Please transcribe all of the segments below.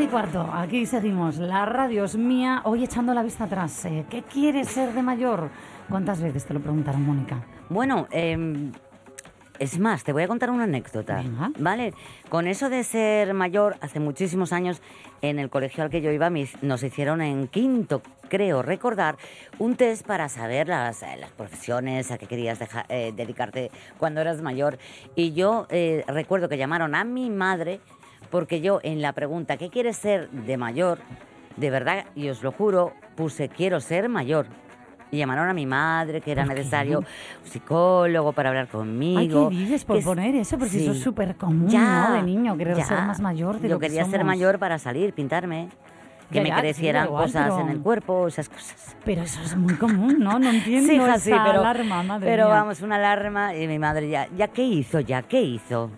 Y cuarto, aquí seguimos. La radio es mía, hoy echando la vista atrás. Eh, ¿Qué quieres ser de mayor? ¿Cuántas veces te lo preguntaron, Mónica? Bueno, em, es más, te voy a contar una anécdota. ¿Vale? Con eso de ser mayor, hace muchísimos años, en el colegio al que yo iba, nos hicieron en quinto, creo recordar, un test para saber las, eh, las profesiones a que querías eh, dedicarte cuando eras mayor. Y yo recuerdo que llamaron a mi madre porque yo en la pregunta, ¿qué quieres ser de mayor? De verdad, y os lo juro, puse, quiero ser mayor. Y llamaron a mi madre, que era necesario un psicólogo para hablar conmigo. Ay, ¿qué dices por poner eso? Porque eso es súper común, ¿no? De niño, querer ser más mayor de Yo lo que quería ser mayor para salir, pintarme que me crecieran cosas en el cuerpo, esas cosas. Pero eso es muy común, ¿no? No entiendo sí, esa sí, pero, alarma, madre Pero vamos, una alarma y mi madre ya, ¿ya qué hizo? ¿Ya qué hizo?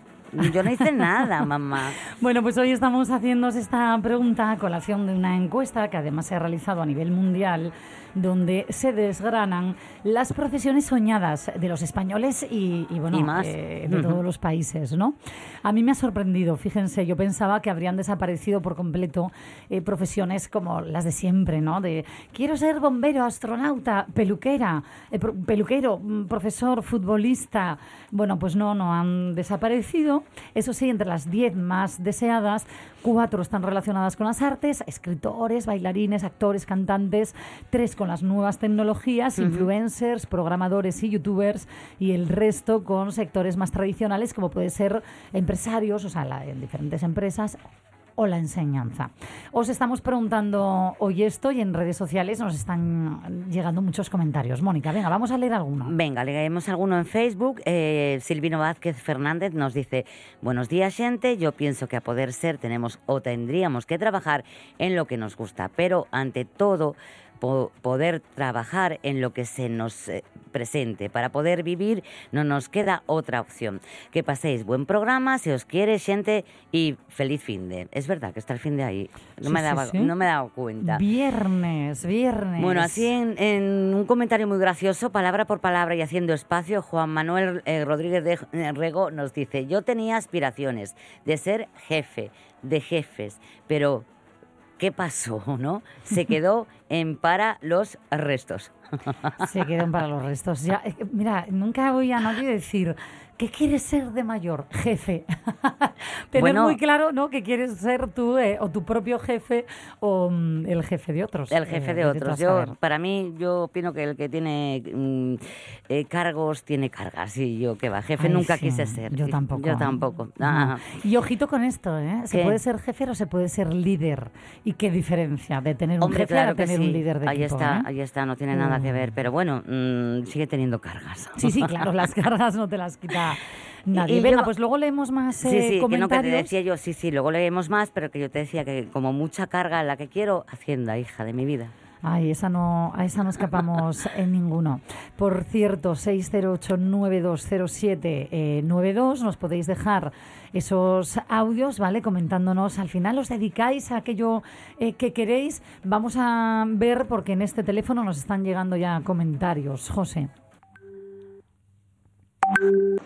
Yo no hice nada, mamá. bueno, pues hoy estamos haciendo esta pregunta a colación de una encuesta que además se ha realizado a nivel mundial donde se desgranan las profesiones soñadas de los españoles y, bueno, eh, de todos los países, ¿no? A mí me ha sorprendido, fíjense, yo pensaba que habrían desaparecido por completo eh, profesiones como las de siempre, ¿no? De quiero ser bombero, astronauta, peluquera, eh, peluquero, mm, profesor, futbolista. Bueno, pues no, no han desaparecido. Eso sí, entre las diez más deseadas, cuatro están relacionadas con las artes, escritores, bailarines, actores, cantantes, tres con las nuevas tecnologías, influencers, programadores y youtubers, y el resto con sectores más tradicionales como puede ser empresarios, o sea, en diferentes empresas o la enseñanza. Os estamos preguntando hoy esto y en redes sociales nos están llegando muchos comentarios. Mónica, venga, vamos a leer alguno. Venga, leemos alguno en Facebook. Eh, Silvino Vázquez Fernández nos dice, buenos días gente, yo pienso que a poder ser tenemos o tendríamos que trabajar en lo que nos gusta, pero ante todo poder trabajar en lo que se nos eh, presente. Para poder vivir no nos queda otra opción. Que paséis buen programa, si os quiere, gente, y feliz fin de. Es verdad que está el fin de ahí. No, me, daba, no me he dado cuenta. Viernes, viernes. Bueno, así en, un comentario muy gracioso, palabra por palabra y haciendo espacio, Juan Manuel eh, Rodríguez de eh, Rego nos dice, yo tenía aspiraciones de ser jefe, de jefes, pero ¿qué pasó? ¿No? Se quedó en para los restos. Se quedó en para los restos. Ya, eh, mira, nunca voy a nadie decir ¿Qué quieres ser de mayor? Jefe. Tener muy claro, ¿no? Que quieres ser tú eh, o tu propio jefe o mm, el jefe de otros. El jefe de otros. Yo, para mí, yo opino que el que tiene mm, eh, cargos tiene cargas. Y yo, que va, jefe nunca quise ser. Yo tampoco. Yo tampoco. Y ojito con esto, ¿eh? Se puede ser jefe o se puede ser líder. ¿Y qué diferencia de tener un jefe a tener un líder de ahí Está, eh? Ahí está, no tiene nada que ver. Pero bueno, mm, sigue teniendo cargas. Sí, sí, claro, las cargas no te las nadie. Y, Venga, pues luego leemos más sí, sí, comentarios. Que no, que te decía yo, sí, sí, luego leemos más, pero que yo te decía que como mucha carga la que quiero, Hacienda, hija de mi vida. Ay, esa no, a esa no escapamos en ninguno. Por cierto, 608-9207-92, eh, nos podéis dejar esos audios, ¿vale? Comentándonos. Al final os dedicáis a aquello eh, que queréis. Vamos a ver, porque en este teléfono nos están llegando ya comentarios. José.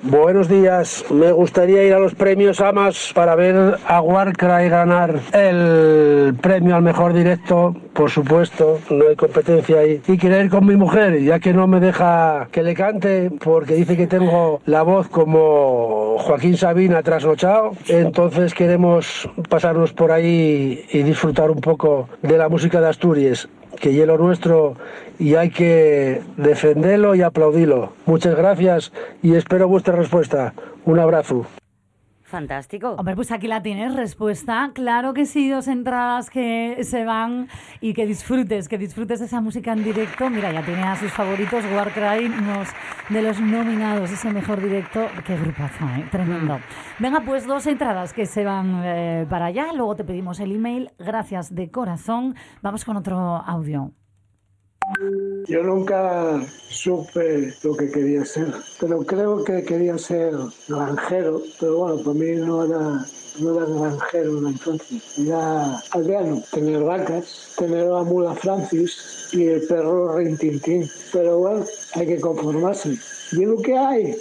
Buenos días, me gustaría ir a los premios AMAS para ver a Warcry ganar el premio al mejor directo, por supuesto, no hay competencia ahí. Y querer ir con mi mujer, ya que no me deja que le cante porque dice que tengo la voz como Joaquín Sabina trasnochado, entonces queremos pasarnos por ahí y disfrutar un poco de la música de Asturias que hielo nuestro y hay que defenderlo y aplaudirlo. Muchas gracias y espero vuestra respuesta. Un abrazo. Fantástico. Hombre, pues aquí la tienes, respuesta. Claro que sí, dos entradas que se van y que disfrutes, que disfrutes de esa música en directo. Mira, ya tiene a sus favoritos, Warcry, unos de los nominados, ese mejor directo. Qué grupazo, ¿eh? tremendo. Venga, pues dos entradas que se van eh, para allá. Luego te pedimos el email. Gracias de corazón. Vamos con otro audio. Yo nunca supe lo que quería ser, pero creo que quería ser granjero, pero bueno, para mí no era, no era granjero entonces, era aldeano, tener vacas, tener la mula Francis y el perro Rintintín, pero bueno, hay que conformarse. ¿Y lo que hay?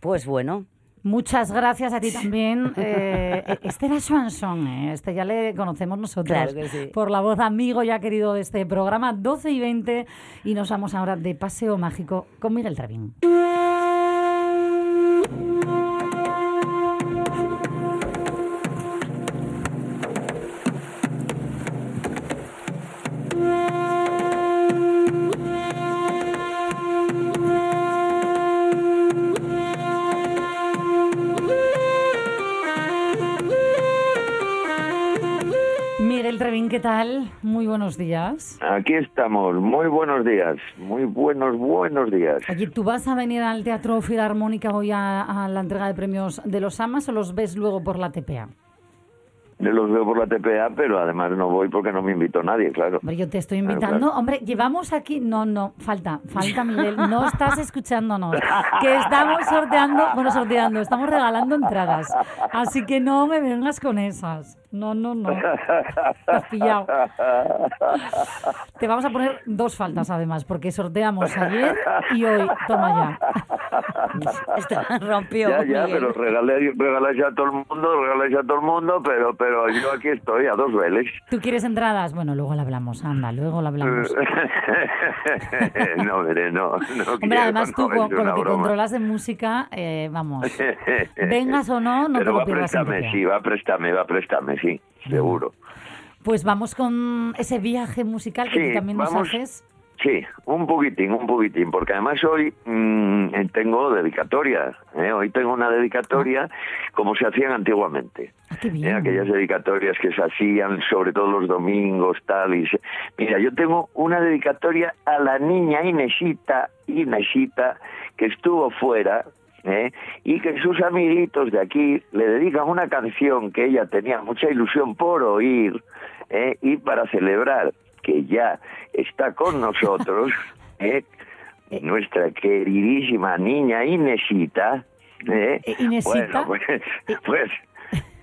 Pues bueno, Muchas gracias a ti también. Eh, este era Swanson, eh, este ya le conocemos nosotros Claro que sí. por la voz amigo ya querido de este programa, 12 y 20, y nos vamos ahora de paseo mágico con Miguel Trevín. ¿Qué tal? Muy buenos días. Aquí estamos, muy buenos días, muy buenos, buenos días. Oye, ¿tú vas a venir al Teatro Filarmónica hoy a, a la entrega de premios de los AMAS o los ves luego por la TPA? Los veo por la TPA, pero además no voy porque no me invitó nadie, claro. Hombre, yo te estoy Claro, invitando. claro. Hombre, llevamos aquí. No, no, falta, falta, Miguel. No estás escuchándonos. Que estamos sorteando, bueno, sorteando, estamos regalando entradas. Así que no me vengas con esas. No, no, no. Has pillado. Te vamos a poner dos faltas además, porque sorteamos ayer y hoy. Toma ya. esto rompió. Ya, ya, Miguel. pero regalé, regaláis a todo el mundo, regaláis a todo el mundo, pero, pero yo aquí estoy a dos veles. ¿Tú quieres entradas? Bueno, luego la hablamos, anda, luego la hablamos. no, mire, no, no Hombre, quiero, además tú no, con, con lo que broma. controlas de música, eh, vamos, vengas o no, no pero te va lo a pierdas TPA. sí, va a prestarme, va a prestarme, sí, seguro. Pues vamos con ese viaje musical que Sí, tú también nos vamos. haces. Sí, un poquitín, un poquitín, porque además hoy mm, eh, tengo dedicatoria. ¿eh? Hoy tengo una dedicatoria como se hacían antiguamente. Ah, qué ¿eh? Aquellas dedicatorias que se hacían sobre todo los domingos, tal. Y se- Mira, yo tengo una dedicatoria a la niña Inesita, Inesita, que estuvo fuera. ¿Eh? Y que sus amiguitos de aquí le dedican una canción que ella tenía mucha ilusión por oír ¿eh? y para celebrar que ya está con nosotros, ¿eh? nuestra queridísima niña Inesita. ¿eh? Eh, Inesita. Bueno, pues, pues,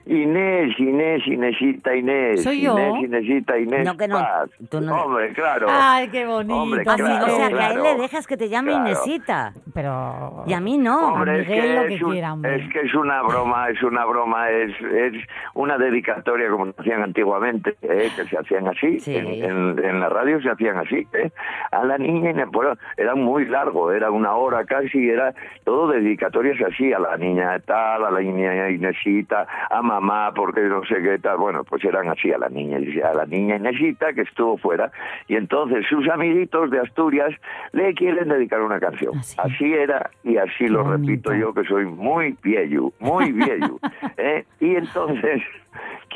Inés, Inés, Inesita, Inés. ¿Soy yo? Inés, Inesita, Inés. No, que no, Paz. tú no- Hombre, claro. Ay, qué bonito. Hombre, sí, claro, o sea, que a él le dejas que te llame Claro. Inesita. Pero... Y a mí no. Hombre, A es que, lo que es, un- quiera, hombre. es que es una broma, es una broma, es, es una dedicatoria como hacían antiguamente, ¿eh? que se hacían así, Sí. en, en- en la radio se hacían así, ¿eh? a la niña, Inés, bueno, era muy largo, era una hora casi, era todo dedicatorias así, a la niña tal, a la niña Inesita, a mamá, porque no sé qué tal, bueno, pues eran así a la niña, a la niña Inesita que estuvo fuera, y entonces sus amiguitos de Asturias le quieren dedicar una canción. Ah, sí. Así era y así lo bonito. repito yo que soy muy viejo, muy viejo. ¿eh? Y entonces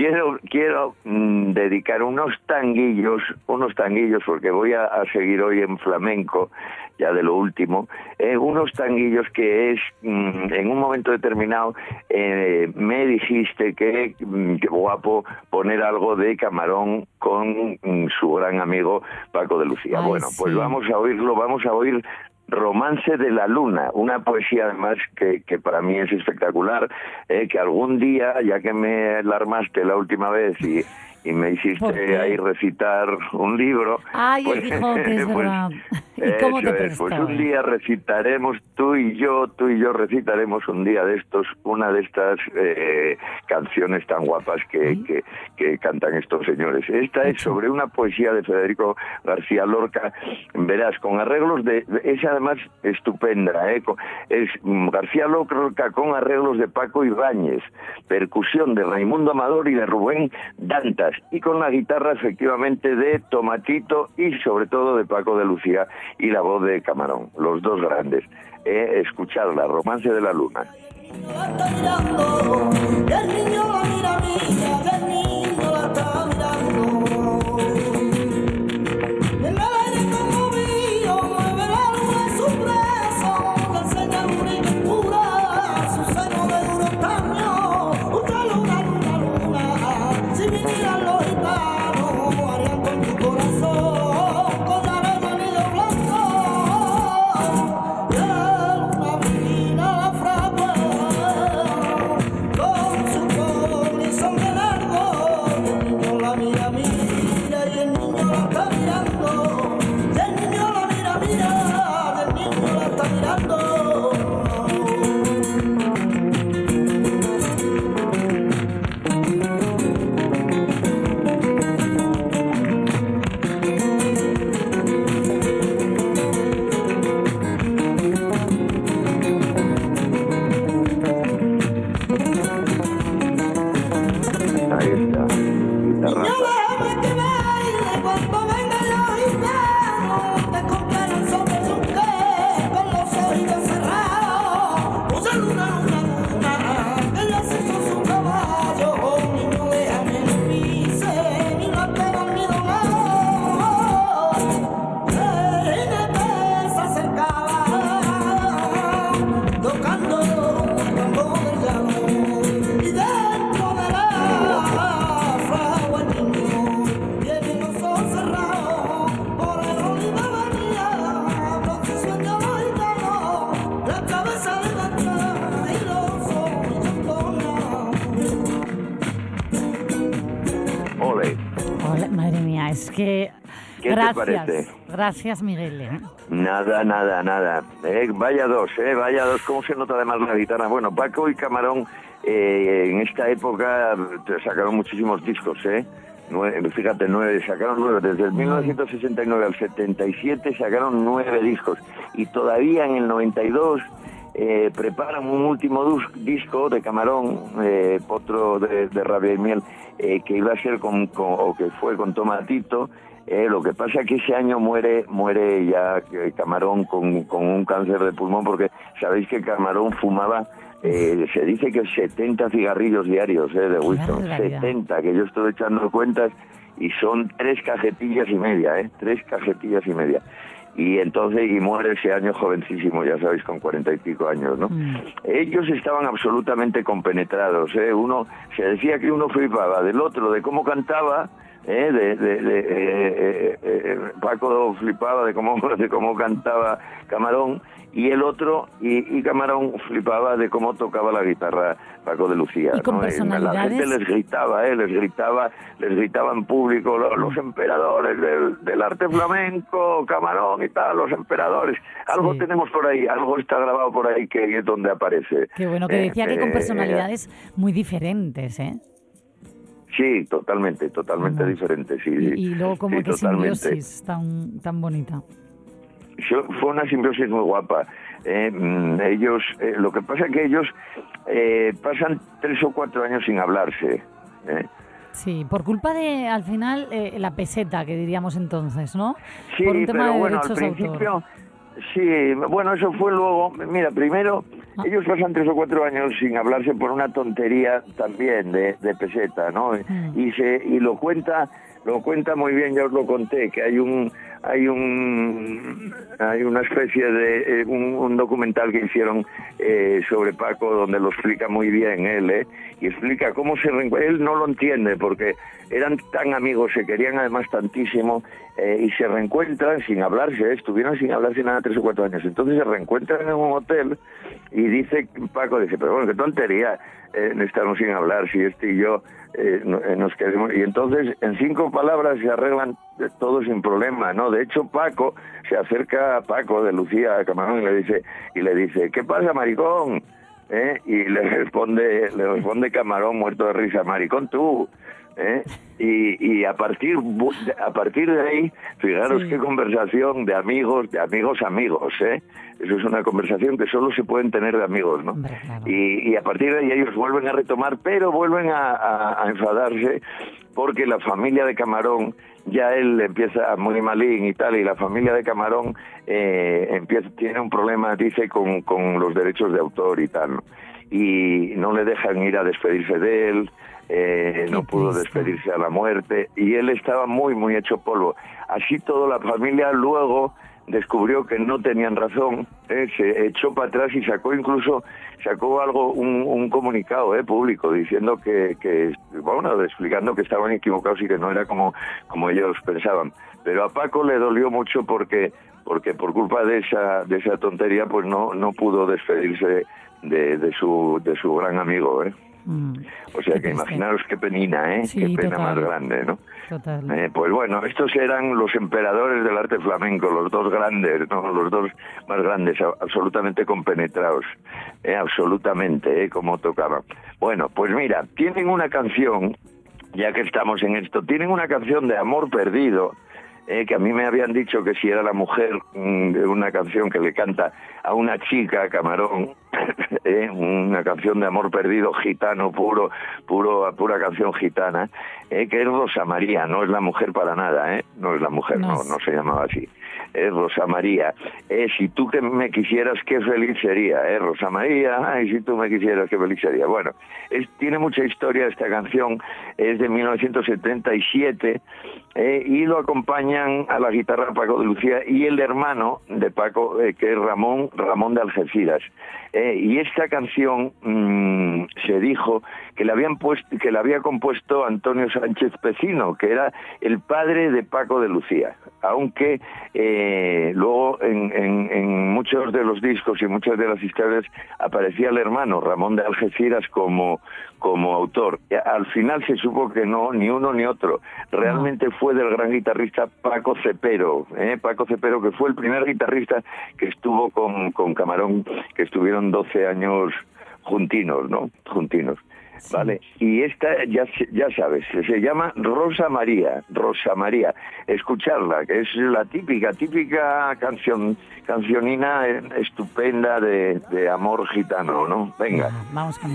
quiero quiero mm, dedicar unos tanguillos, unos tanguillos porque voy a, a seguir hoy en flamenco ya de lo último, eh, unos tanguillos que es mm, en un momento determinado eh, me dijiste que mm, que guapo poner algo de camarón con su gran amigo Paco de Lucía. Ay, bueno, pues vamos a oírlo, vamos a oír Romance de la Luna, una poesía además que, que para mí es espectacular, eh, que algún día, ya que me alarmaste la última vez y, y me ¿Por hiciste ahí recitar un libro... Ay, el Quijote, es verdad. ¿Y cómo te es, Pues prestó? un día recitaremos, tú y yo, tú y yo recitaremos un día de estos, una de estas eh, canciones tan guapas que, que, que cantan estos señores. Esta es sobre una poesía de Federico García Lorca, verás, con arreglos de, es además estupenda, ¿eh? Con- es mm, García Lorca con arreglos de Paco Ibáñez, percusión de Raimundo Amador y de Rubén Dantas, y con la guitarra efectivamente de Tomatito y sobre todo de Paco de Lucía y la voz de Camarón, los dos grandes. Eh, escucharla, Romance de la Luna. Gracias, Gracias, Miguel. ¿eh? Nada, nada, nada. Eh, vaya dos, eh, vaya dos. ¿Cómo se nota además la guitarra? Bueno, Paco y Camarón eh, en esta época sacaron muchísimos discos, ¿eh? fíjate, nueve, sacaron nueve, desde el 1969 al 77 sacaron nueve discos y todavía en el 92 eh, preparan un último disco de Camarón, eh, otro de, de Rabia y Miel, eh, que iba a ser con, o que fue con Tomatito, eh, lo que pasa es que ese año muere muere ya eh, Camarón con, con un cáncer de pulmón porque sabéis que Camarón fumaba eh, se dice que 70 cigarrillos diarios de Winston, 70, que yo estoy echando cuentas y son tres cajetillas y media, ¿eh? tres cajetillas y media. Y entonces, y muere ese año jovencísimo, ya sabéis, con cuarenta y pico años, ¿no? Mm. Ellos estaban absolutamente compenetrados, ¿eh? Uno, se decía que uno flipaba del otro, de cómo cantaba, ¿eh? de, de, eh, eh, eh, Paco flipaba de cómo de cómo cantaba Camarón y el otro y, Camarón flipaba de cómo tocaba la guitarra Paco de Lucía la gente les gritaba eh, les gritaba les gritaba en público los, emperadores del, arte flamenco Camarón y tal los emperadores algo tenemos por ahí algo está grabado por ahí que es donde aparece. Qué bueno que decía que con personalidades muy diferentes eh Sí, totalmente, totalmente diferente, sí. Y, luego como que simbiosis tan, tan bonita. Fue una simbiosis muy guapa. Eh, mm, ellos, eh, lo que pasa es que ellos eh, pasan tres o cuatro años sin hablarse. Sí, por culpa de, al final, la peseta, que diríamos entonces, ¿no? Sí, pero bueno, al principio... Sí, bueno, eso fue luego. Mira, primero, ah. ellos pasan tres o cuatro años sin hablarse por una tontería también de, de peseta, ¿no? Mm. Y se y lo cuenta, lo cuenta muy bien. Ya os lo conté que hay un hay un hay una especie de eh, un, documental que hicieron eh, sobre Paco donde lo explica muy bien él ¿eh? Y explica cómo se él no lo entiende porque eran tan amigos se querían además tantísimo eh, y se reencuentran sin hablarse estuvieron sin hablarse nada tres o cuatro años. Entonces se reencuentran en un hotel y dice Paco dice pero bueno qué tontería eh, estamos sin hablar si este y yo eh, eh, nos queremos y entonces en cinco palabras se arreglan todo sin problema no de hecho Paco se acerca a Paco de Lucía Camarón y le dice y le dice qué pasa maricón ¿Eh? y le responde le responde Camarón muerto de risa maricón tú ¿eh? Y, y, a partir a partir de ahí, fijaros qué conversación de amigos, de amigos amigos, ¿eh? Eso es una conversación que solo se pueden tener de amigos, ¿no? Y, y, a partir de ahí ellos vuelven a retomar, pero vuelven a, a, enfadarse porque la familia de Camarón ya él empieza muy malín y tal, y la familia de Camarón eh, empieza, tiene un problema, dice, con, con los derechos de autor y tal. y no le dejan ir a despedirse de él, eh, no pudo despedirse a la muerte y él estaba muy, muy hecho polvo. Así toda la familia luego descubrió que no tenían razón, eh, se echó para atrás y sacó incluso sacó algo un, comunicado eh, público diciendo que, que bueno explicando que estaban equivocados y que no era como como ellos pensaban pero a Paco le dolió mucho porque porque por culpa de esa de esa tontería pues no no pudo despedirse de, de su de su gran amigo eh Mm. O sea que imaginaros qué penina, ¿eh? qué pena más grande, ¿no? Eh, pues bueno, estos eran los emperadores del arte flamenco, los dos grandes, ¿no? Los dos más grandes, absolutamente compenetrados, ¿eh? absolutamente, ¿eh? Como tocaban. Bueno, pues mira, tienen una canción, ya que estamos en esto, tienen una canción de amor perdido, eh, que a mí me habían dicho que si era la mujer mm, de una canción que le canta a una chica, Camarón, eh, una canción de amor perdido, gitano, puro, puro, pura canción gitana, eh, que es Rosa María, no es la mujer para nada, ¿eh? no es la mujer, no, no se llamaba así eh, Rosa María, eh, si tú que me quisieras, qué feliz sería, eh, Rosa María, ay, si tú me quisieras, qué feliz sería. Bueno, es, tiene mucha historia esta canción, es de 1977, eh, y lo acompañan a la guitarra Paco de Lucía y el hermano de Paco, eh, que es Ramón, Ramón de Algeciras. Eh, y esta canción mm, se dijo que la habían puesto, que la había compuesto Antonio Sánchez Pecino, que era el padre de Paco de Lucía, aunque eh, luego en, en, muchos de los discos y muchas de las historias aparecía el hermano Ramón de Algeciras como como autor. Al final se supo que no, ni uno ni otro. Realmente fue del gran guitarrista Paco Cepero, ¿eh? Paco Cepero, que fue el primer guitarrista que estuvo con, con Camarón, que estuvieron 12 años juntinos, ¿no? Juntinos. ¿Vale? Y esta, ya, ya sabes, se llama Rosa María, Rosa María. Escucharla, que es la típica, típica canción, cancionina estupenda de, de amor gitano, ¿no? Venga. Vamos con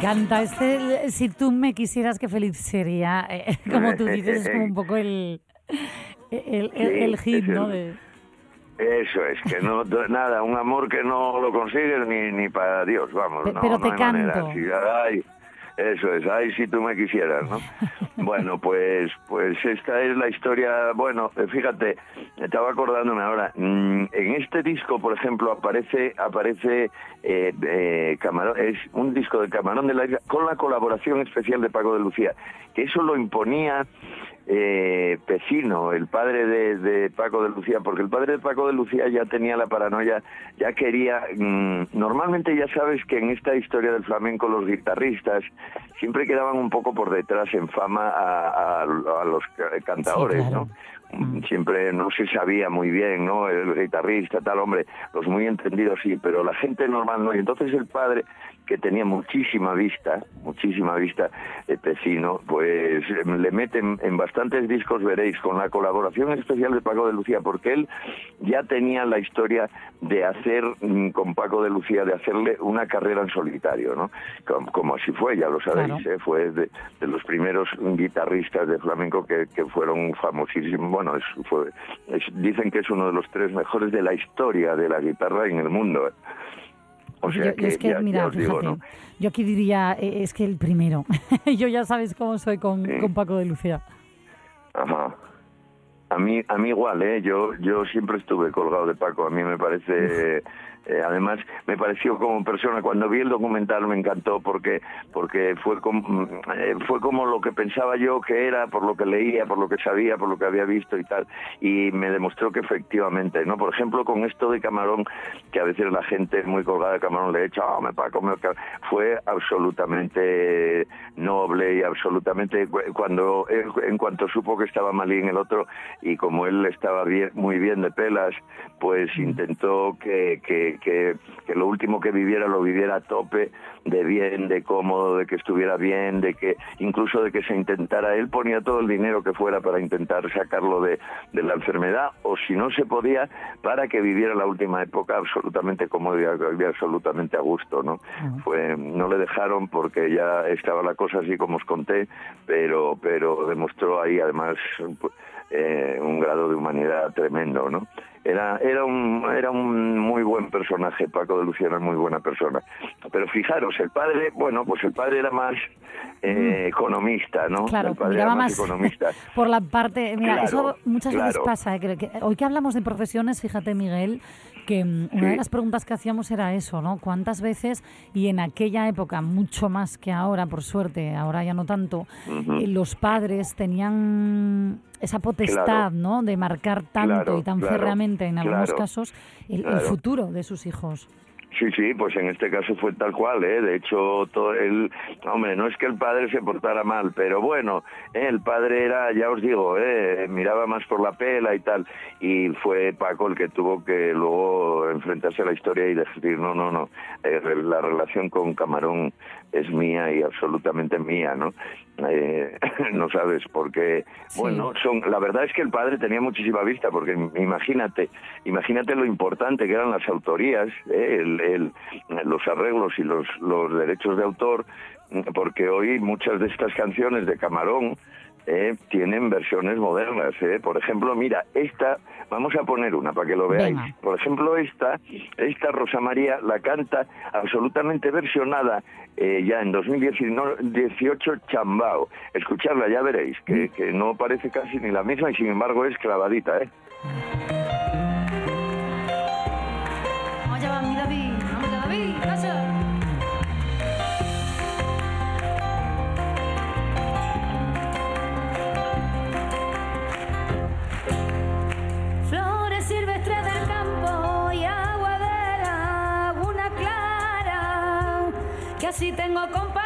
encanta. Este, si tú me quisieras, qué feliz sería. Eh, como tú dices, es como un poco el, el, el, hit, ¿no? De... Eso es, que no, nada, un amor que no lo consigues ni, ni para Dios, vamos. Pero te canto. Eso es, ay, si tú me quisieras, ¿no? bueno, pues, pues esta es la historia, bueno, fíjate, estaba acordándome ahora, mm, en este disco, por ejemplo, aparece, aparece eh, eh, Camarón, es un disco de Camarón de la Isla con la colaboración especial de Paco de Lucía, que eso lo imponía eh, Pecino, el padre de, Paco de Lucía, porque el padre de Paco de Lucía ya tenía la paranoia, ya quería... Mm, normalmente ya sabes que en esta historia del flamenco los guitarristas siempre quedaban un poco por detrás en fama a, los cantadores, ¿no? Siempre no se sabía muy bien, ¿no? El guitarrista, tal hombre, los muy entendidos sí, pero la gente normal no. Y entonces el padre que tenía muchísima vista, muchísima vista, eh, Pecino, pues le meten en bastantes discos, veréis, con la colaboración especial de Paco de Lucía, porque él ya tenía la historia de hacer mm, con Paco de Lucía, de hacerle una carrera en solitario, ¿no? Como, así fue, ya lo sabéis, ¿eh? fue de, los primeros guitarristas de flamenco que, fueron famosísimos, bueno, fue, dicen que es uno de los tres mejores de la historia de la guitarra en el mundo. ¿eh? O sea yo, es que, mira, fíjate, yo aquí diría, eh, es que el primero. yo ya sabes cómo soy con, con Paco de Lucía. Ajá. A mí, a mí igual, ¿eh? Yo, yo siempre estuve colgado de Paco. A mí me parece eh, además, me pareció como persona, cuando vi el documental me encantó porque, porque fue, como, eh, fue como lo que pensaba yo que era, por lo que leía, por lo que sabía, por lo que había visto y tal. Y me demostró que efectivamente, ¿no? Por ejemplo, con esto de Camarón, que a veces la gente muy colgada de Camarón le echa, oh, me Paco, me fue absolutamente noble y absolutamente cuando en cuanto supo que estaba en el otro y como él estaba bien, muy bien de pelas, pues intentó que, que que, lo último que viviera lo viviera a tope, de bien, de cómodo, de que estuviera bien, de que incluso de que se intentara, él ponía todo el dinero que fuera para intentar sacarlo de, la enfermedad, o si no se podía, para que viviera la última época absolutamente cómodo y absolutamente a gusto, ¿no? Fue, no le dejaron porque ya estaba la cosa así como os conté, pero, pero demostró ahí además eh, un grado de humanidad tremendo, ¿no? Era, era, un, era un muy buen personaje, Paco de Lucía era muy buena persona. Pero fijaros, el padre, bueno, pues el padre era más eh, mm. economista, ¿no? Claro, el padre era más, economista. por la parte, mira, eso muchas veces pasa. ¿eh? que, hoy que hablamos de profesiones, fíjate Miguel, que mm, una de las preguntas que hacíamos era eso, ¿no? ¿Cuántas veces, y en aquella época mucho más que ahora, por suerte, ahora ya no tanto, eh, los padres tenían esa potestad, ¿no? De marcar tanto y tan férreamente en algunos casos el, futuro de sus hijos. Sí, sí, pues en este caso fue tal cual, ¿eh? De hecho, todo el, hombre, no es que el padre se portara mal, pero bueno, ¿eh? el padre era, ya os digo, ¿eh? miraba más por la pela y tal, y fue Paco el que tuvo que luego enfrentarse a la historia y decir, no, no, no, eh, la relación con Camarón es mía y absolutamente mía, ¿no? Eh, no sabes, porque, bueno, son, la verdad es que el padre tenía muchísima vista, porque imagínate, imagínate lo importante que eran las autorías, ¿eh? el, los arreglos y los, los derechos de autor, porque hoy muchas de estas canciones de Camarón, eh, tienen versiones modernas. Eh. Por ejemplo, mira, esta, vamos a poner una para que lo veáis. Por ejemplo, esta, esta Rosa María la canta absolutamente versionada eh, ya en 2018 Chambao. Escucharla, ya veréis, que, mm. que no parece casi ni la misma y sin embargo es clavadita. ¿eh? Si tengo comparado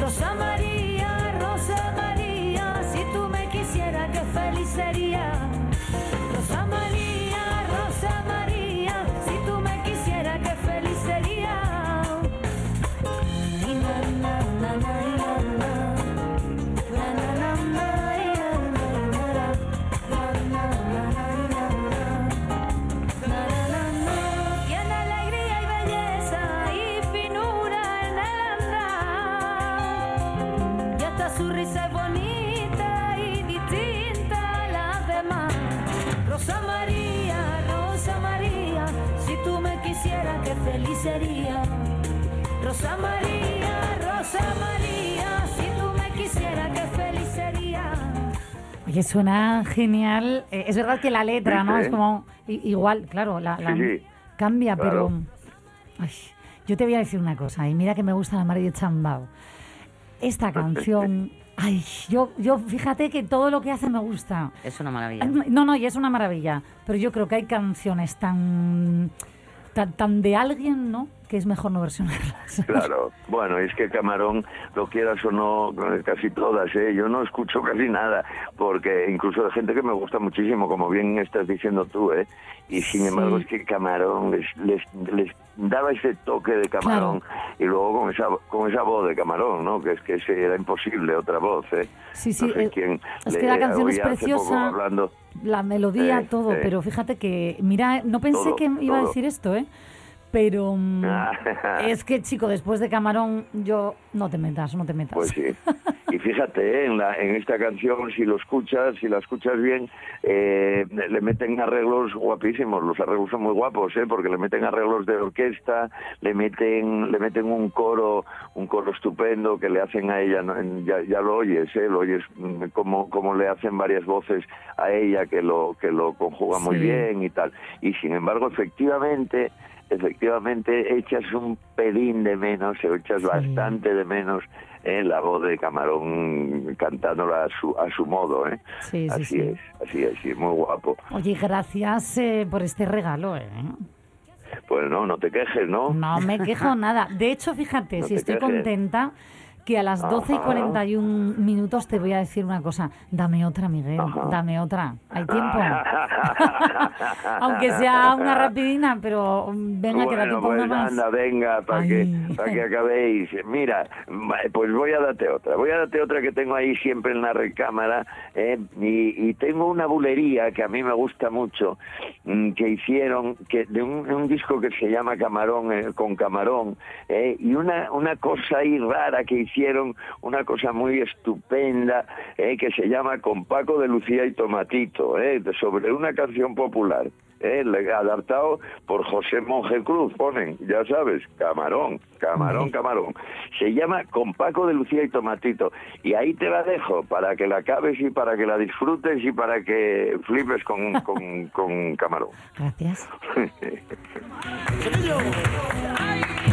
Rosa María, sería. Rosa María, Rosa María, si tú me quisieras, qué feliz sería. Oye, suena genial. Eh, es verdad que la letra, ¿no? Es como igual, claro, la, la- Sí, sí. cambia, Claro. pero ay, yo te voy a decir una cosa, y mira que me gusta la María Chambao. Esta canción, ay, yo, yo fíjate que todo lo que hace me gusta. Es una maravilla. No, no, y es una maravilla, pero yo creo que hay canciones tan, tan, tan de alguien, ¿no? Que es mejor no versionarlas. Claro, bueno, es que Camarón, lo quieras o no, casi todas, ¿eh? Yo no escucho casi nada, porque incluso de gente que me gusta muchísimo, como bien estás diciendo tú, ¿eh? Y sin Sí. embargo es que Camarón les, les, les daba ese toque de Camarón y luego con esa, con esa voz de Camarón, ¿no? Que es que era imposible otra voz, ¿eh? Sí, sí, No sé es- quién es le que la canción es preciosa. hablando. La melodía, todo, sí. pero fíjate que, mira, no pensé Todo, que iba a decir esto, ¿eh? Pero mm, Ah. es que, chico, después de Camarón, yo no te metas, no te metas. Pues sí. Y fíjate, ¿eh? en, la, en esta canción, si lo escuchas, si la escuchas bien, eh, le meten arreglos guapísimos. Los arreglos son muy guapos, ¿eh? porque le meten arreglos de orquesta, le meten, le meten un coro, un coro estupendo que le hacen a ella. Ya, ya lo oyes, ¿eh? lo oyes mm, como, como le hacen varias voces a ella que lo que lo conjuga muy bien y tal. Y sin embargo, efectivamente efectivamente echas un pelín de menos, echas Sí. bastante de menos eh, la voz de Camarón cantándola a su, a su modo. ¿eh? Sí, sí, así sí. es, así es, sí, muy guapo. Oye, gracias eh, por este regalo, ¿eh? Pues no, no te quejes, ¿no? No me quejo nada. De hecho, fíjate, No si estoy quejes. contenta que a las 12 y Ajá. 41 minutos te voy a decir una cosa. Dame otra, Miguel, Ajá. dame otra. ¿Hay tiempo? Aunque sea una rapidina, pero mm, venga, que da Bueno, tiempo pues más. anda, venga, para que, para que acabéis. Mira, pues voy a darte otra. Voy a darte otra que tengo ahí siempre en la recámara. ¿eh? Y, y tengo una bulería que a mí me gusta mucho, mm, que hicieron que de un, un disco que se llama Camarón, eh, con Camarón. ¿eh? Y una, una cosa ahí rara que hicieron, una cosa muy estupenda, ¿eh? que se llama Con Paco de Lucía y Tomatito, ¿eh? sobre una canción popular. ¿eh? adaptado por José Monje Cruz, ponen, ya sabes, camarón, camarón, camarón. Se llama Con Paco de Lucía y Tomatito. Y ahí te la dejo para que la acabes y para que la disfrutes y para que flipes con, con, con camarón. Gracias.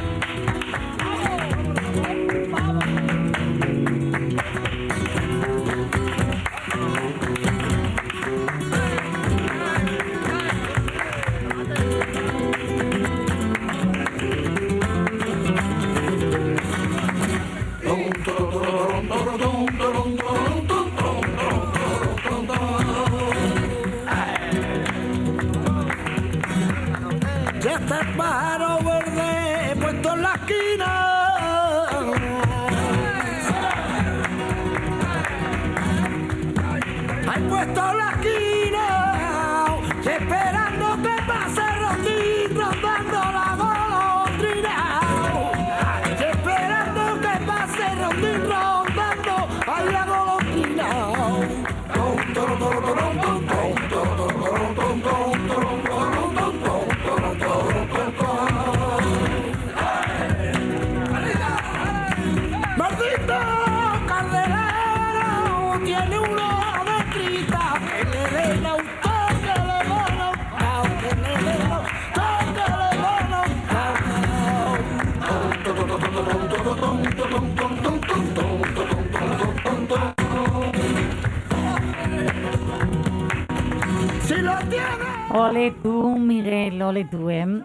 Ole tú, Miguel, ole tú, ¿eh?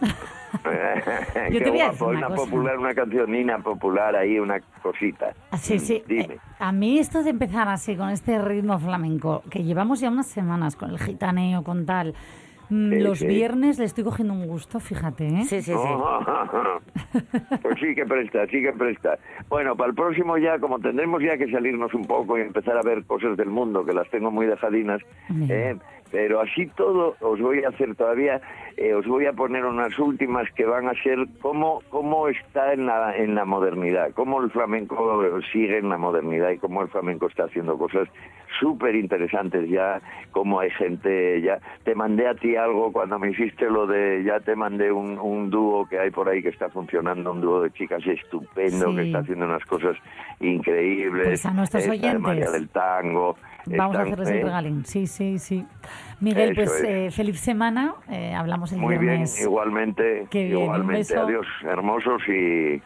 Yo Qué te voy a decir guapo, una una cosa. popular, una cancionina popular ahí, una cosita. Ah, Sí, sí. Dime. Eh, a mí esto de empezar así, con este ritmo flamenco, que llevamos ya unas semanas con el gitaneo, con tal, mm, Sí, los sí. viernes le estoy cogiendo un gusto, fíjate, ¿eh? Sí, sí, sí. Pues sí que presta, sí que presta. Bueno, para el próximo ya, como tendremos ya que salirnos un poco y empezar a ver cosas del mundo, que las tengo muy dejadinas. ¿eh? Pero así todo os voy a hacer todavía, eh, os voy a poner unas últimas que van a ser cómo, cómo está en la, en la modernidad, cómo el flamenco sigue en la modernidad y cómo el flamenco está haciendo cosas súper interesantes ya, como hay gente, ya te mandé a ti algo cuando me hiciste lo de, ya te mandé un, un dúo que hay por ahí que está funcionando, un dúo de chicas estupendo, Sí. que está haciendo unas cosas increíbles. Pues a nuestros Está de oyentes. María del Tango. Vamos a hacerles el regalín. Sí, sí, sí. Miguel, Eso pues es. eh, feliz semana. Eh, hablamos el Muy bien, igualmente, Qué bien, un igualmente, beso. adiós, hermosos y,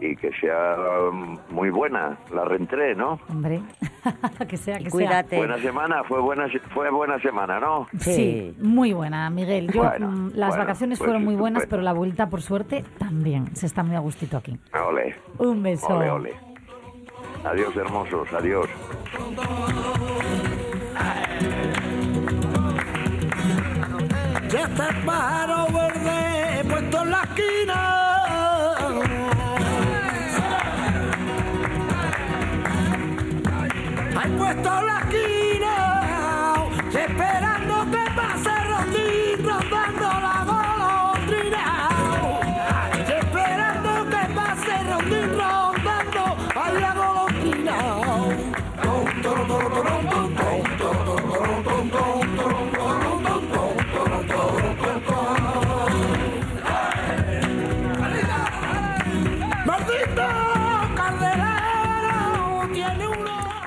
y que sea um, muy buena la reentré, ¿no? Hombre, que sea, que Cuídate. Buena semana, fue buena, fue buena semana, ¿no? sea. Sí, muy buena, Miguel. Yo, Bueno, mm, las bueno, vacaciones pues fueron muy buenas, estupendo. pero la vuelta, por suerte, también. Se está muy a gustito aquí. Ole, Un beso. ole, ole. Adiós, hermosos, adiós. Ya está el pájaro verde puesto en la esquina. Hay puesto en la esquina,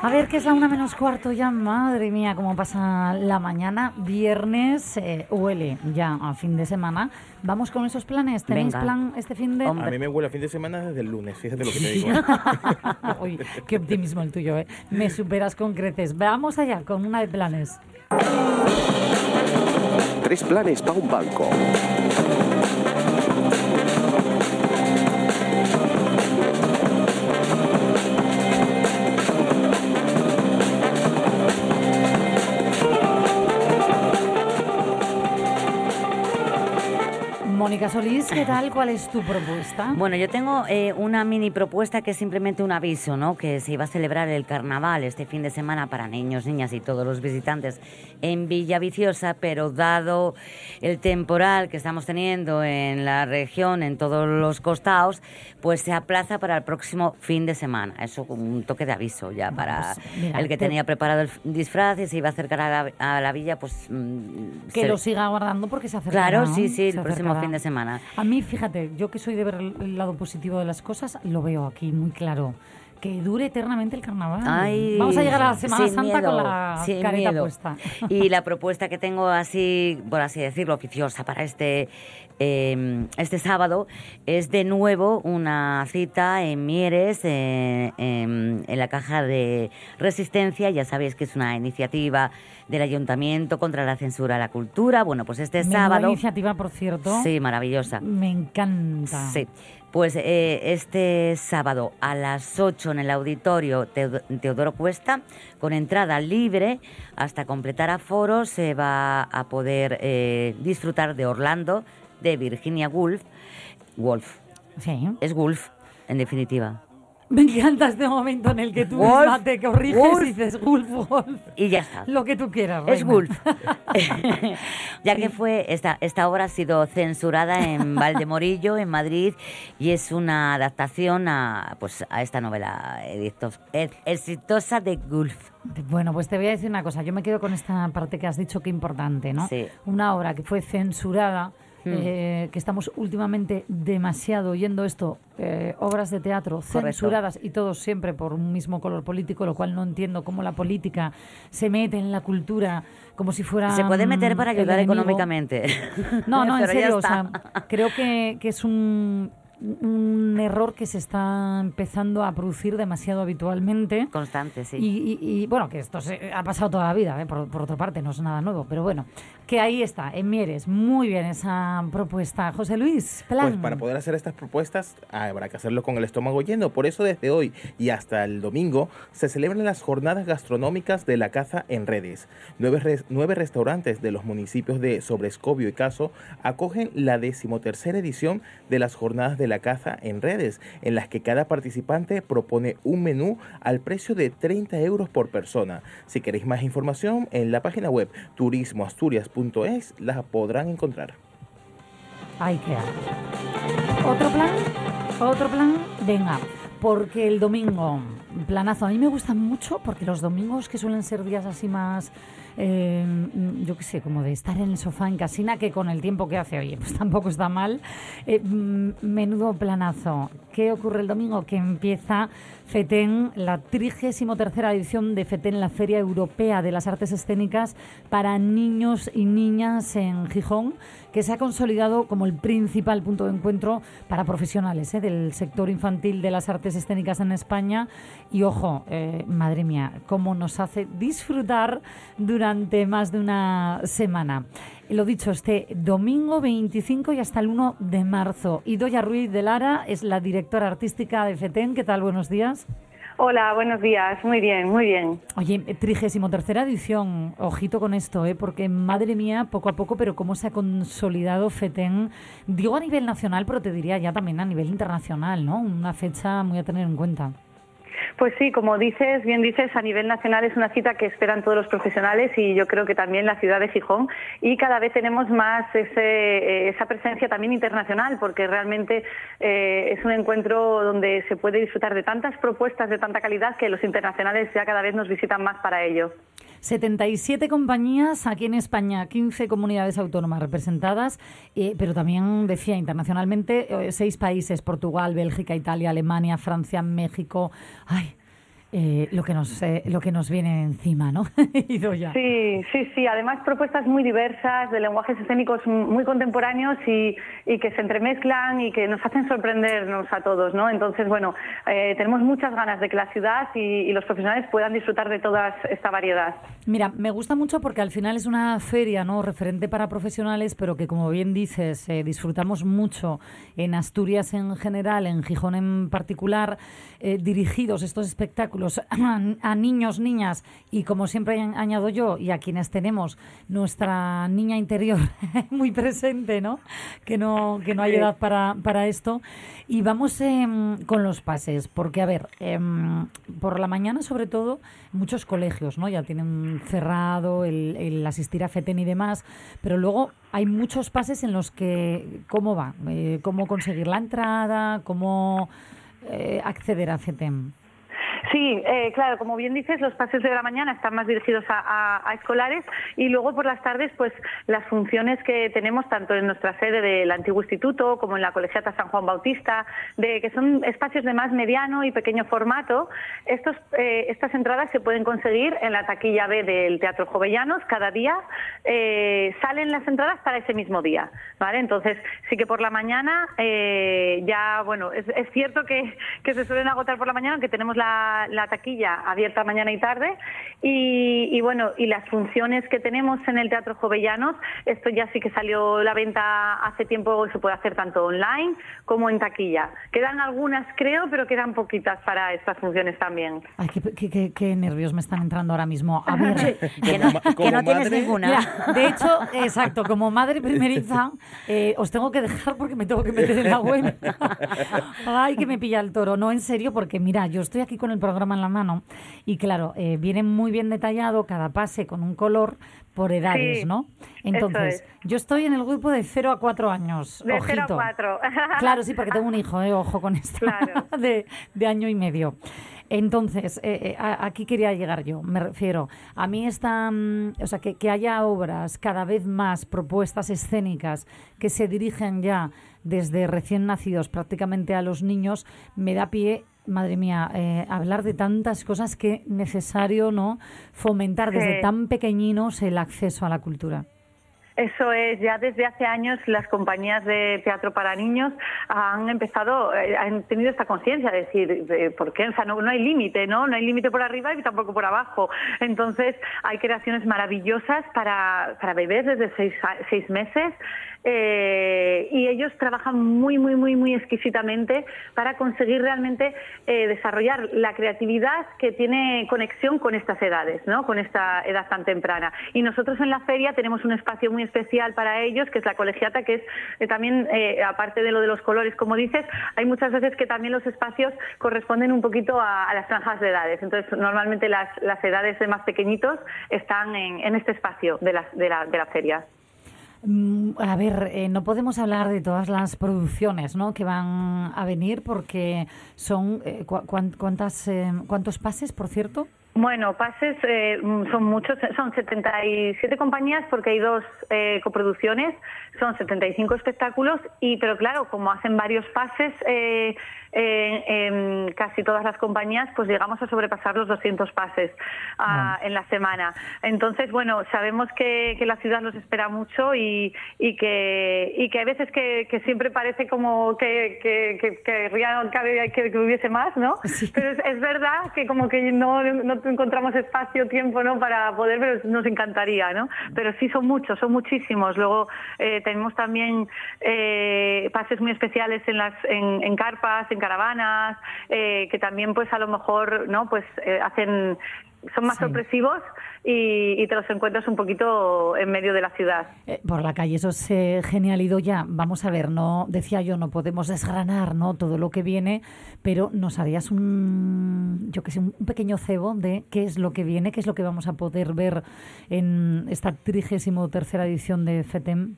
A ver, que es la una menos cuarto ya. Madre mía, cómo pasa la mañana. Viernes eh, huele ya a fin de semana. Vamos con esos planes. ¿Tenéis Venga. plan este fin de...? A mí me huele a fin de semana desde el lunes, fíjate lo que te digo. Uy, qué optimismo el tuyo, ¿eh? Me superas con creces. Vamos allá con una de planes. Tres planes para un banco. Mónica Solís, ¿qué tal? ¿Cuál es tu propuesta? Bueno, yo tengo eh, una mini propuesta que es simplemente un aviso, ¿no? Que se iba a celebrar el carnaval este fin de semana para niños, niñas y todos los visitantes en Villaviciosa, pero dado el temporal que estamos teniendo en la región, en todos los costados, pues se aplaza para el próximo fin de semana. Eso un toque de aviso ya para pues, mira, el que te- tenía preparado el disfraz y se iba a acercar a la, a la villa, pues... mm, Que se- lo siga guardando porque se acercará. Claro, sí, sí, el próximo fin de semana. A mí, fíjate, yo que soy de ver el lado positivo de las cosas, lo veo aquí muy claro. Que dure eternamente el carnaval. Ay, Vamos a llegar a la Semana Santa con la careta miedo. puesta. Y la propuesta que tengo así, por así decirlo, oficiosa para este, eh, este sábado es de nuevo una cita en Mieres, eh, en, en la caja de resistencia. Ya sabéis que es una iniciativa del ayuntamiento contra la censura a la cultura. Bueno, pues este Menuda sábado... iniciativa, por cierto. Sí, maravillosa. Me encanta. Sí, pues eh, este sábado a las 8 en el auditorio Teo- Teodoro Cuesta, con entrada libre, hasta completar aforo, se va a poder eh, disfrutar de Orlando, de Virginia Woolf. Wolf, Sí. es Wolf, en definitiva. Me encanta este momento en el que tú Wolf, misma te corriges Wolf. y dices Wolf, Wolf. Y ya está. Lo que tú quieras. Es reina. Wolf. ya que fue esta, esta obra ha sido censurada en Valdemorillo, en Madrid, y es una adaptación a, pues, a esta novela exitosa de Gulf. Bueno, pues te voy a decir una cosa. Yo me quedo con esta parte que has dicho que importante, ¿no? Sí. Una obra que fue censurada, Hmm. eh, que estamos últimamente demasiado oyendo esto, eh, obras de teatro Correcto. censuradas y todos siempre por un mismo color político, lo cual no entiendo cómo la política se mete en la cultura como si fuera. Se puede meter para el ayudar económicamente. No, no, en serio, o sea, creo que, que es un, un error que se está empezando a producir demasiado habitualmente. Constante, sí. Y, y- y, bueno, que esto se- ha pasado toda la vida, ¿eh? por, por otra parte, no es nada nuevo, pero bueno, que ahí está, en Mieres, muy bien esa propuesta. José Luis, plan. Pues para poder hacer estas propuestas habrá que hacerlo con el estómago lleno. Por eso desde hoy y hasta el domingo se celebran las jornadas gastronómicas de la caza en redes. Nueve, res- nueve restaurantes de los municipios de Sobrescobio y Caso acogen la decimotercera edición de las jornadas de la caza en redes, en las que cada participante propone un menú al precio de 30 euros por persona. Si queréis más información, en la página web turismoasturias.es la podrán encontrar. Ahí queda. ¿Otro plan? ¿Otro plan? Venga, porque el domingo planazo. A mí me gusta mucho porque los domingos que suelen ser días así más, mm, yo qué sé, como de estar en el sofá en casina, que con el tiempo que hace, oye, pues tampoco está mal. Eh, mm, menudo planazo. ¿Qué ocurre el domingo? Que empieza FETEN, la 33 edición de FETEN, la Feria Europea de las Artes Escénicas para niños y niñas en Gijón, que se ha consolidado como el principal punto de encuentro para profesionales ¿eh? del sector infantil de las artes escénicas en España. Y ojo, eh, madre mía, cómo nos hace disfrutar durante más de una semana. Lo dicho, este domingo 25 y hasta el 1 de marzo. Idoya Ruiz de Lara es la directora artística de FETEN. ¿Qué tal? Buenos días. Hola, buenos días. Muy bien, muy bien. Oye, trigésimo tercera edición, ojito con esto, ¿eh? porque madre mía, poco a poco, pero cómo se ha consolidado FETEN, digo a nivel nacional, pero te diría ya también a nivel internacional, ¿no? Una fecha muy a tener en cuenta. Pues sí, como dices, bien dices, a nivel nacional es una cita que esperan todos los profesionales y yo creo que también la ciudad de Gijón y cada vez tenemos más ese, eh, esa presencia también internacional porque realmente eh, es un encuentro donde se puede disfrutar de tantas propuestas de tanta calidad que los internacionales ya cada vez nos visitan más para ello. 77 compañías aquí en España, 15 comunidades autónomas representadas, eh, pero también decía internacionalmente eh, seis países, Portugal, Bélgica, Italia, Alemania, Francia, México. Ay, eh, lo que nos eh, lo que nos viene encima, ¿no? Sí, sí, sí. Además propuestas muy diversas, de lenguajes escénicos muy contemporáneos y, y que se entremezclan y que nos hacen sorprendernos a todos, ¿no? Entonces, bueno, eh, tenemos muchas ganas de que la ciudad y, y los profesionales puedan disfrutar de toda esta variedad. Mira, me gusta mucho porque al final es una feria, ¿no? Referente para profesionales, pero que como bien dices, eh, disfrutamos mucho en Asturias en general, en Gijón en particular, eh, dirigidos estos espectáculos a, a niños, niñas y como siempre añ- añado yo, y a quienes tenemos nuestra niña interior muy presente, ¿no? Que no, que no hay edad para, para esto. Y vamos em, con los pases, porque a ver, em, por la mañana sobre todo, muchos colegios, ¿no? Ya tienen cerrado el, el asistir a FETEN y demás, pero luego hay muchos pases en los que, ¿cómo va? Eh, ¿Cómo conseguir la entrada? ¿Cómo eh, acceder a FETEN? Sí, eh, claro, como bien dices, los pases de la mañana están más dirigidos a, escolares y luego por las tardes, pues las funciones que tenemos tanto en nuestra sede del antiguo instituto como en la colegiata San Juan Bautista, de que son espacios de más mediano y pequeño formato. Estos, eh, estas entradas se pueden conseguir en la taquilla B del Teatro Jovellanos. Cada día eh, salen las entradas para ese mismo día, ¿vale? Entonces sí que por la mañana eh, ya, bueno, es, cierto que se suelen agotar por la mañana, aunque tenemos la, la taquilla abierta mañana y tarde. Y, y bueno, y las funciones que tenemos en el Teatro Jovellanos, esto ya sí que salió la venta hace tiempo, se puede hacer tanto online como en taquilla. Quedan algunas, creo, pero quedan poquitas para estas funciones también. Ay, qué, qué- qué- qué nervios me están entrando ahora mismo. A ver, Que no, que no tienes ninguna. Mira, de hecho, exacto, como madre primeriza, eh, os tengo que dejar porque me tengo que meter en la web. Ay, que me pilla el toro. No, en serio, porque mira, yo estoy aquí con el programa en la mano y claro, eh, viene muy bien detallado cada pase con un color por edades, Sí, ¿no? Entonces, es. yo estoy en el grupo de 0 a 4 años. De a. Claro, sí, porque tengo un hijo, eh, ojo con esto, Claro. de, de año y medio. Entonces, eh, eh, aquí quería llegar yo, me refiero. A mí esta, mm, o sea, que, que haya obras, cada vez más propuestas escénicas que se dirigen ya desde recién nacidos prácticamente a los niños, me da pie, madre mía, eh, hablar de tantas cosas que necesario, ¿no? Fomentar desde Sí. tan pequeñinos el acceso a la cultura. Eso es, ya desde hace años las compañías de teatro para niños han empezado, eh, han tenido esta conciencia de decir, eh, ¿por qué? O sea, no, no hay límite, ¿no? No hay límite por arriba y tampoco por abajo. Entonces, hay creaciones maravillosas para, para bebés desde seis, seis meses eh, y ellos trabajan muy, muy, muy, muy exquisitamente para conseguir realmente eh, desarrollar la creatividad que tiene conexión con estas edades, ¿no? Con esta edad tan temprana. Y nosotros en la feria tenemos un espacio muy especial para ellos, que es la colegiata, que es eh, también, eh, aparte de lo de los colores, como dices, hay muchas veces que también los espacios corresponden un poquito a, las franjas de edades. Entonces, normalmente las, las edades de más pequeñitos están en, en este espacio de la, de la, de la feria. Mm, A ver, eh, no podemos hablar de todas las producciones ¿no? que van a venir porque son eh, cuan- cuántas eh, cuántos pases, por cierto. Bueno, pases eh, mm, son muchos, son 77 compañías porque hay dos eh, coproducciones, son 75 espectáculos, y pero claro, como hacen varios pases eh, eh, en casi todas las compañías, pues llegamos a sobrepasar los 200 pases ah, en la semana. Entonces, bueno, sabemos que, que la ciudad los espera mucho y, y que, y que hay veces que, que siempre parece como que, que, que, hubiese más, ¿no? Pero es, es verdad que como que no, no encontramos espacio, tiempo, ¿no? Para poder, pero nos encantaría, ¿no? Pero sí son muchos, son muchísimos. Luego eh, tenemos también eh, pases muy especiales en las en, en carpas, en caravanas, eh, que también pues a lo mejor, ¿no? Pues eh, hacen son más Sí. sorpresivos y, y te los encuentras un poquito en medio de la ciudad. Eh, por la calle, eso es eh, genial. ya. Vamos a ver, no decía yo, no podemos desgranar ¿no? todo lo que viene, pero nos harías un, yo que sé, un pequeño cebo de qué es lo que viene, qué es lo que vamos a poder ver en esta trigésimo tercera edición de FETEM.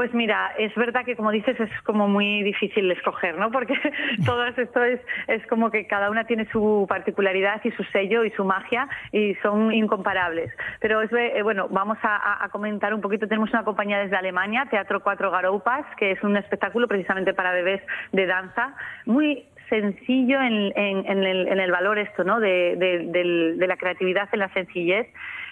Pues mira, es verdad que como dices es como muy difícil escoger, ¿no? Porque todo esto es, es como que cada una tiene su particularidad y su sello y su magia y son incomparables. Pero es eh, bueno, vamos a- a comentar un poquito. Tenemos una compañía desde Alemania, Teatro Cuatro Garoupas, que es un espectáculo precisamente para bebés de danza, muy sencillo en, el, en el valor esto, ¿no? De, la creatividad en la sencillez.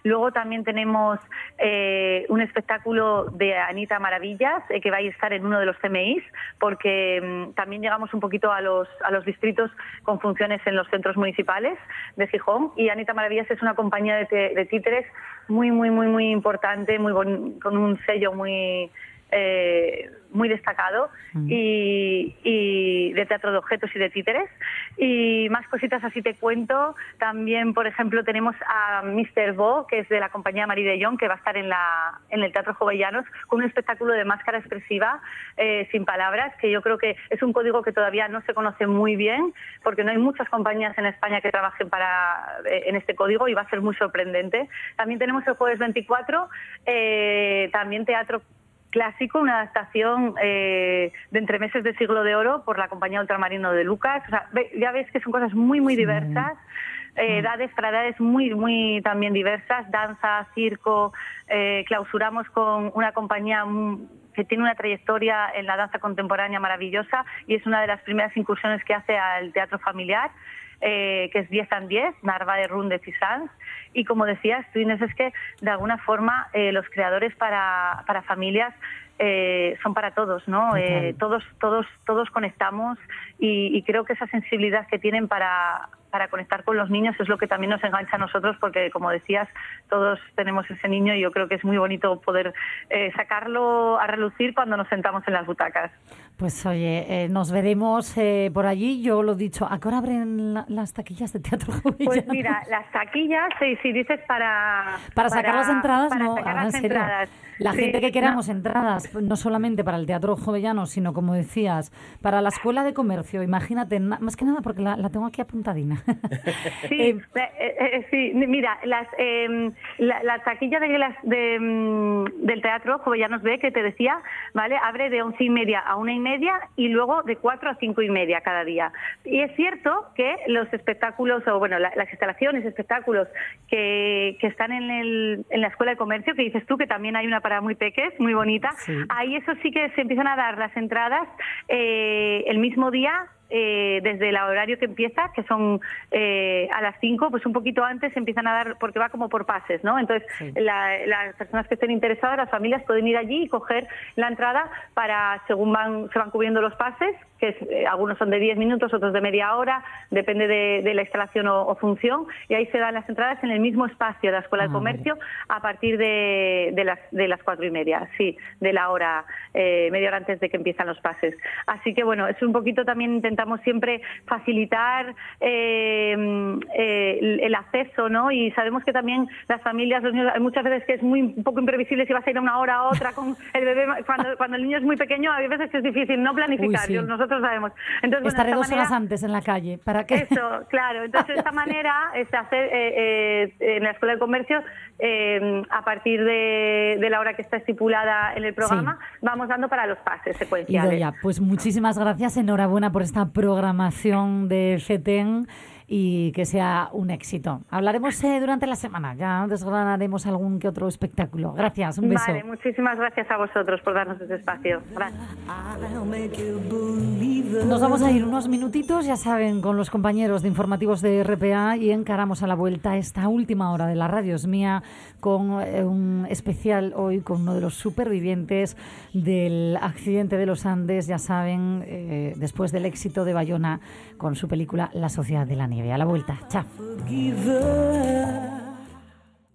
Luego también tenemos eh, un espectáculo de Anita Maravillas eh, que va a estar en uno de los CMIs porque mm, también llegamos un poquito a los, a los distritos con funciones en los centros municipales de Gijón y Anita Maravillas es una compañía de, de títeres muy, muy, muy, muy importante, muy bon- con un sello muy... eh, muy destacado y, y de teatro de objetos y de títeres. Y más cositas así te cuento. También, por ejemplo, tenemos a Mr. Bo, que es de la compañía Marie de Jong, que va a estar en, la, en el Teatro Jovellanos con un espectáculo de máscara expresiva eh, sin palabras, que yo creo que es un código que todavía no se conoce muy bien, porque no hay muchas compañías en España que trabajen para, eh, en este código y va a ser muy sorprendente. También tenemos el jueves 24, eh, también teatro clásico, una adaptación eh, de Entremeses de Siglo de Oro por la compañía Ultramarino de Lucas. O sea, ve- ya ves que son cosas muy, muy diversas. eh, edades para edades muy, muy también diversas, danza, circo. eh, clausuramos con una compañía que tiene una trayectoria en la danza contemporánea maravillosa y es una de las primeras incursiones que hace al teatro familiar. eh, que es 10 and 10, Narva de Run de Cisans. Y como decías, tú Inés, es que de alguna forma eh, los creadores para, para familias eh, son para todos, ¿no? Eh, todos, todos, todos conectamos y, y creo que esa sensibilidad que tienen para, para conectar con los niños es lo que también nos engancha a nosotros porque, como decías, todos tenemos ese niño y yo creo que es muy bonito poder eh, sacarlo a relucir cuando nos sentamos en las butacas. Pues oye, eh, nos veremos eh, por allí. Yo lo he dicho, ¿a qué hora abren la- las taquillas de teatro? Pues mira, las taquillas, si, si dices para... Para sacar las entradas, para no, sacar ahora en las serio. entradas. La Sí, gente que no. queramos entradas, no solamente para el Teatro Jovellano, sino como decías, para la Escuela de Comercio. Imagínate, na- más que nada porque la, la tengo aquí apuntadina. Sí, eh, eh, eh, sí, mira, las, eh, la, la taquilla de las, de, mm, del teatro Jovellanos B que te decía, ¿vale? Abre de once y media a una y media y luego de cuatro a cinco y media cada día. Y es cierto que los espectáculos, o bueno, la- las instalaciones, espectáculos que, que están en, el, en la Escuela de Comercio, que dices tú que también hay una para muy peques, muy bonita, ahí eso sí que se empiezan a dar las entradas eh, el mismo día eh, desde el horario que empieza, que son eh, a las 5, pues un poquito antes empiezan a dar, porque va como por pases, ¿no? Entonces, la- las personas que estén interesadas, las familias, pueden ir allí y coger la entrada para, según van, se van cubriendo los pases, que es, eh, algunos son de 10 minutos, otros de media hora, depende de, de la instalación o, o función, y ahí se dan las entradas en el mismo espacio de la Escuela de Comercio a partir de, de las, de las cuatro y media, sí, de la hora, eh, media hora antes de que empiezan los pases. Así que, bueno, es un poquito también intentar intentamos siempre facilitar eh, eh, el, el acceso, ¿no? Y sabemos que también las familias, los niños, hay muchas veces que es muy un poco imprevisible si vas a ir a una hora a otra con el bebé. Cuando, cuando el niño es muy pequeño, hay veces que es difícil no planificar, Uy, sí. yo- nosotros sabemos. Entonces, Estaré dos horas antes en la calle. ¿Para qué? eso, claro. Entonces, de esta manera, es hacer eh, eh, en la Escuela de Comercio, eh, a partir de, de la hora que está estipulada en el programa, vamos dando para los pases secuenciales. Idoia, pues muchísimas gracias, enhorabuena por esta programación de FETEN y que sea un éxito. Hablaremos eh, durante la semana, ya desgranaremos algún que otro espectáculo. Gracias, un beso. Vale, muchísimas gracias a vosotros por darnos este espacio. Gracias. Nos vamos a ir unos minutitos, ya saben, con los compañeros de informativos de RPA y encaramos a la vuelta esta última hora de la radio es mía con eh, un especial hoy con uno de los supervivientes del accidente de los Andes, ya saben, eh, después del éxito de Bayona con su película La Sociedad de la Nieve. A la vuelta, chao.